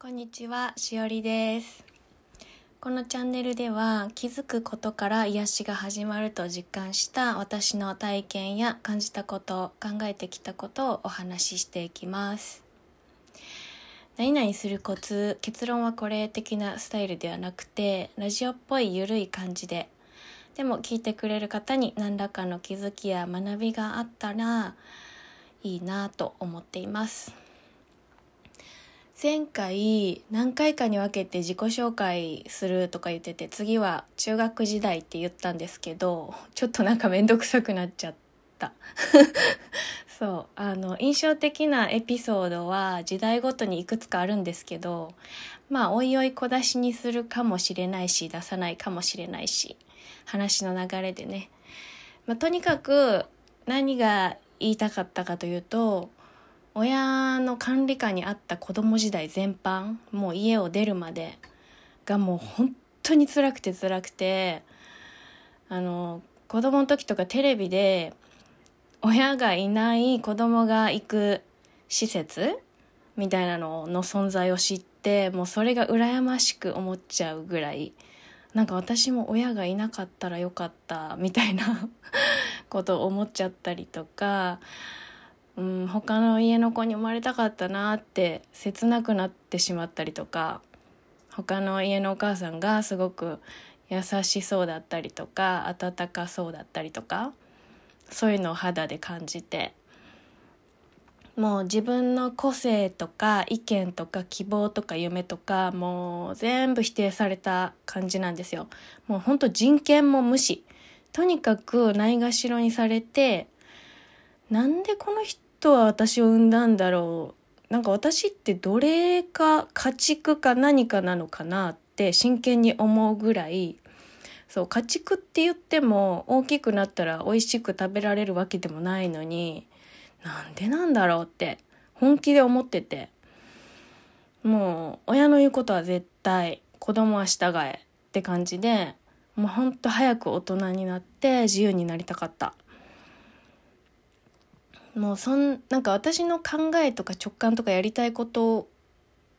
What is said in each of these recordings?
こんにちは、しおりです。このチャンネルでは気づくことから癒しが始まると実感した私の体験や感じたこと、考えてきたことをお話ししていきます。何々するコツ、結論はこれ的なスタイルではなくて、ラジオっぽいゆるい感じで、でも聞いてくれる方に何らかの気づきや学びがあったらいいなと思っています。前回何回かに分けて自己紹介するとか言ってて次は中学時代って言ったんですけどちょっとなんかめんどくさくなっちゃった。そうあの印象的なエピソードは時代ごとにいくつかあるんですけどまあおいおい小出しにするかもしれないし出さないかもしれないし話の流れでね、まあ、とにかく何が言いたかったかというと親の管理下にあった子供時代全般もう家を出るまでがもう本当に辛くて辛くてあの子供の時とかテレビで親がいない子供が行く施設みたいなのの存在を知ってもうそれが羨ましく思っちゃうぐらいなんか私も親がいなかったらよかったみたいなことを思っちゃったりとかうん、他の家の子に生まれたかったなって切なくなってしまったりとか他の家のお母さんがすごく優しそうだったりとか温かそうだったりとかそういうのを肌で感じてもう自分の個性とか意見とか希望とか夢とかもう全部否定された感じなんですよ。もうほんと人権も無視。とにかくないがしろにされてなんでこの人は私を産んだんだろうなんか私って奴隷か家畜か何かなのかなって真剣に思うぐらいそう家畜って言っても大きくなったら美味しく食べられるわけでもないのになんでなんだろうって本気で思っててもう親の言うことは絶対子供は従えって感じでもうほんと早く大人になって自由になりたかった。もうそんなんか私の考えとか直感とかやりたいこと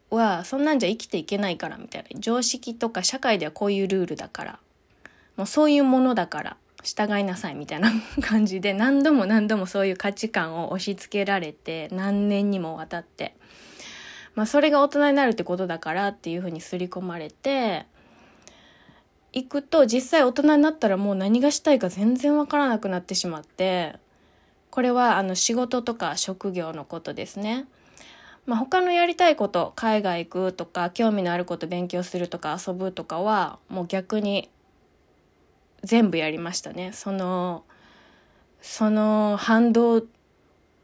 はそんなんじゃ生きていけないからみたいな。常識とか社会ではこういうルールだから。もうそういうものだから従いなさいみたいな感じで 何度も何度もそういう価値観を押し付けられて何年にもわたって。まあそれが大人になるってことだからっていうふうに刷り込まれて行くと実際大人になったらもう何がしたいか全然わからなくなってしまって。これはあの仕事とか職業のことですね。まあ、他のやりたいこと海外行くとか興味のあること勉強するとか遊ぶとかはもう逆に全部やりましたね。そのその反動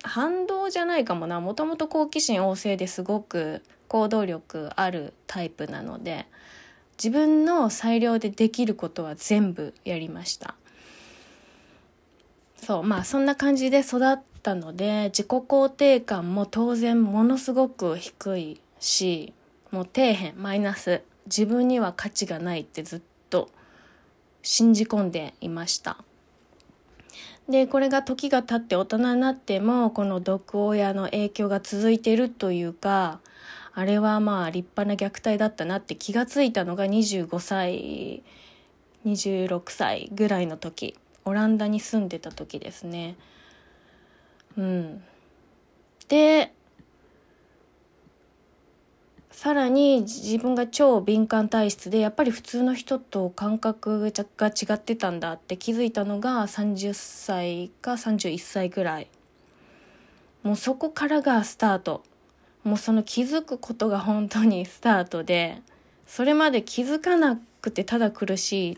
反動じゃないかもなもともと好奇心旺盛ですごく行動力あるタイプなので自分の裁量でできることは全部やりました。そうまあそんな感じで育ったので自己肯定感も当然ものすごく低いしもう底辺マイナス。自分には価値がないってずっと信じ込んでいました。でこれが時が経って大人になってもこの毒親の影響が続いてるというかあれはまあ立派な虐待だったなって気がついたのが25歳26歳ぐらいの時。オランダに住んでた時ですね。うん。で、さらに自分が超敏感体質でやっぱり普通の人と感覚が違ってたんだって気づいたのが30歳か31歳ぐらい。もうそこからがスタート。もうその気づくことが本当にスタートで、それまで気づかなくてただ苦しい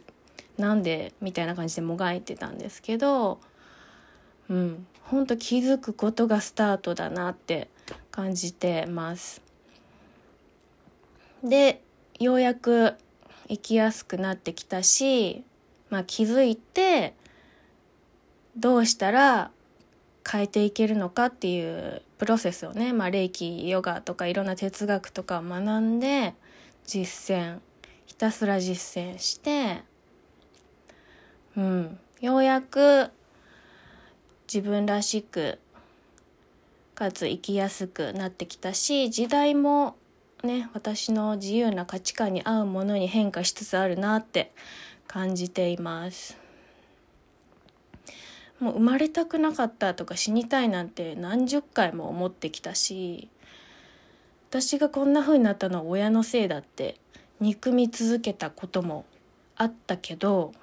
なんでみたいな感じでもがいてたんですけどうんほんと気づくことがスタートだなって感じてます。でようやく生きやすくなってきたし、まあ、気づいてどうしたら変えていけるのかっていうプロセスをね、まあ、霊気ヨガとかいろんな哲学とかを学んで実践ひたすら実践してうん、ようやく自分らしくかつ生きやすくなってきたし時代もね私の自由な価値観に合うものに変化しつつあるなって感じています。もう生まれたくなかったとか死にたいなんて何十回も思ってきたし私がこんな風になったのは親のせいだって憎み続けたこともあったけど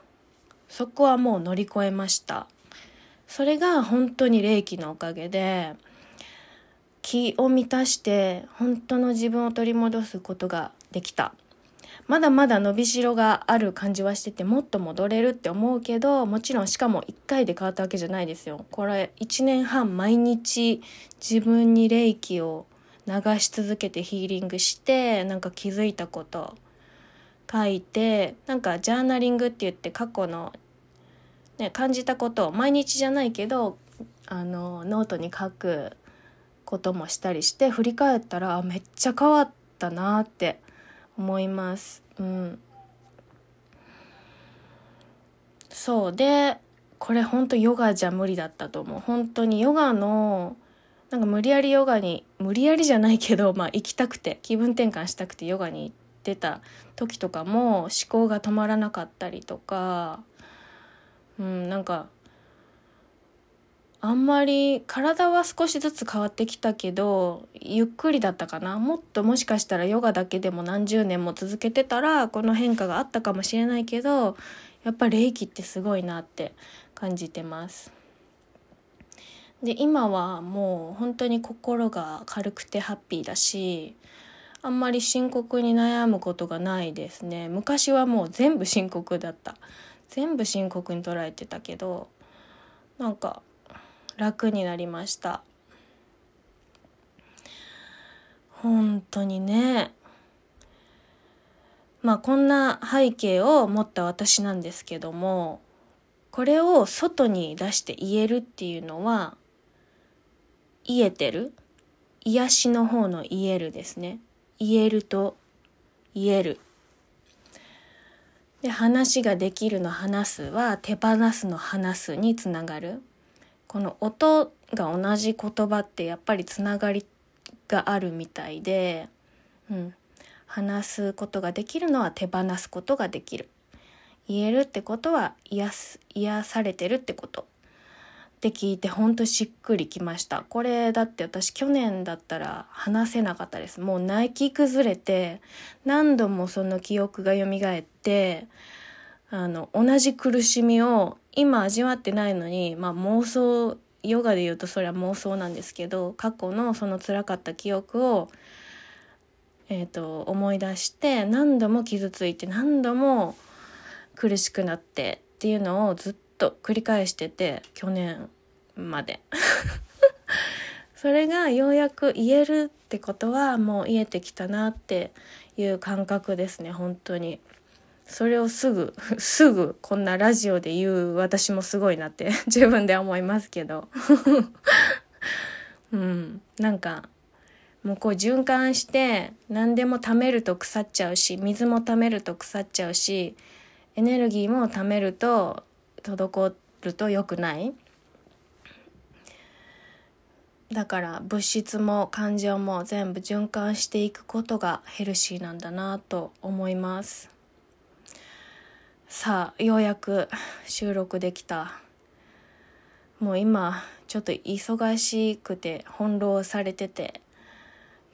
そこはもう乗り越えました。それが本当に霊気のおかげで気を満たして本当の自分を取り戻すことができた。まだまだ伸びしろがある感じはしててもっと戻れるって思うけどもちろんしかも1回で変わったわけじゃないですよ。これ1年半毎日自分に霊気を流し続けてヒーリングしてなんか気づいたこと。書いてなんかジャーナリングって言って過去の、ね、感じたことを毎日じゃないけどあのノートに書くこともしたりして振り返ったらめっちゃ変わったなって思います。うん、そう。でこれ本当ヨガじゃ無理だったと思う。本当にヨガのなんか無理やりヨガに無理やりじゃないけど、まあ、行きたくて気分転換したくてヨガに行ってた時とかも思考が止まらなかったりとか、うん、なんかあんまり体は少しずつ変わってきたけどゆっくりだったかなもっともしかしたらヨガだけでも何十年も続けてたらこの変化があったかもしれないけどやっぱ霊気ってすごいなって感じてます。で今はもう本当に心が軽くてハッピーだしあんまり深刻に悩むことがないですね。昔はもう全部深刻だった。全部深刻に捉えてたけどなんか楽になりました。本当にね。まあこんな背景を持った私なんですけどもこれを外に出して言えるっていうのは言えてる？癒しの方の言えるですね。言えると言える。で話ができるの話すは手放すの話すにつながる。この音が同じ言葉ってやっぱりつながりがあるみたいで、うん、話すことができるのは手放すことができる。言えるってことは癒す癒されてるってこと。って聞いてほんとしっくりきました。これだって私去年だったら話せなかったです。もう泣き崩れて何度もその記憶が蘇ってあの同じ苦しみを今味わってないのに、まあ、妄想ヨガで言うとそれは妄想なんですけど過去のその辛かった記憶を、えーと、思い出して何度も傷ついて何度も苦しくなってっていうのをずっと繰り返してて去年。まで。それがようやく言えるってことはもう言えてきたなっていう感覚ですね本当に。それをすぐ すぐこんなラジオで言う私もすごいなって 自分で思いますけど。うん。なんかもうこう循環して何でも貯めると腐っちゃうし水も貯めると腐っちゃうしエネルギーも貯めると滞ると良くない。だから物質も感情も全部循環していくことがヘルシーなんだなと思います。さあようやく収録できた。もう今ちょっと忙しくて翻弄されてて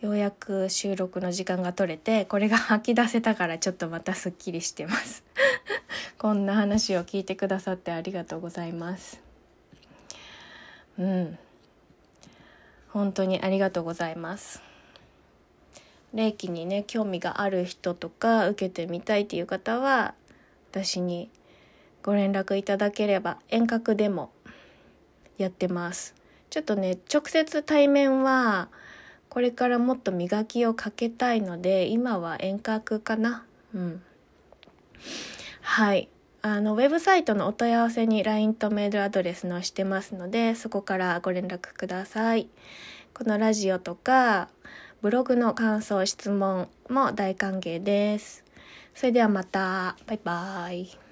ようやく収録の時間が取れてこれが吐き出せたからちょっとまたすっきりしてます。こんな話を聞いてくださってありがとうございます。うん。本当にありがとうございます。霊気にね興味がある人とか受けてみたいっていう方は私にご連絡いただければ遠隔でもやってます。ちょっとね直接対面はこれからもっと磨きをかけたいので今は遠隔かな。うん。はい。あのウェブサイトのお問い合わせに LINE とメールアドレスのしてますのでそこからご連絡くださいこのラジオとかブログの感想質問も大歓迎ですそれではまた。バイバーイ。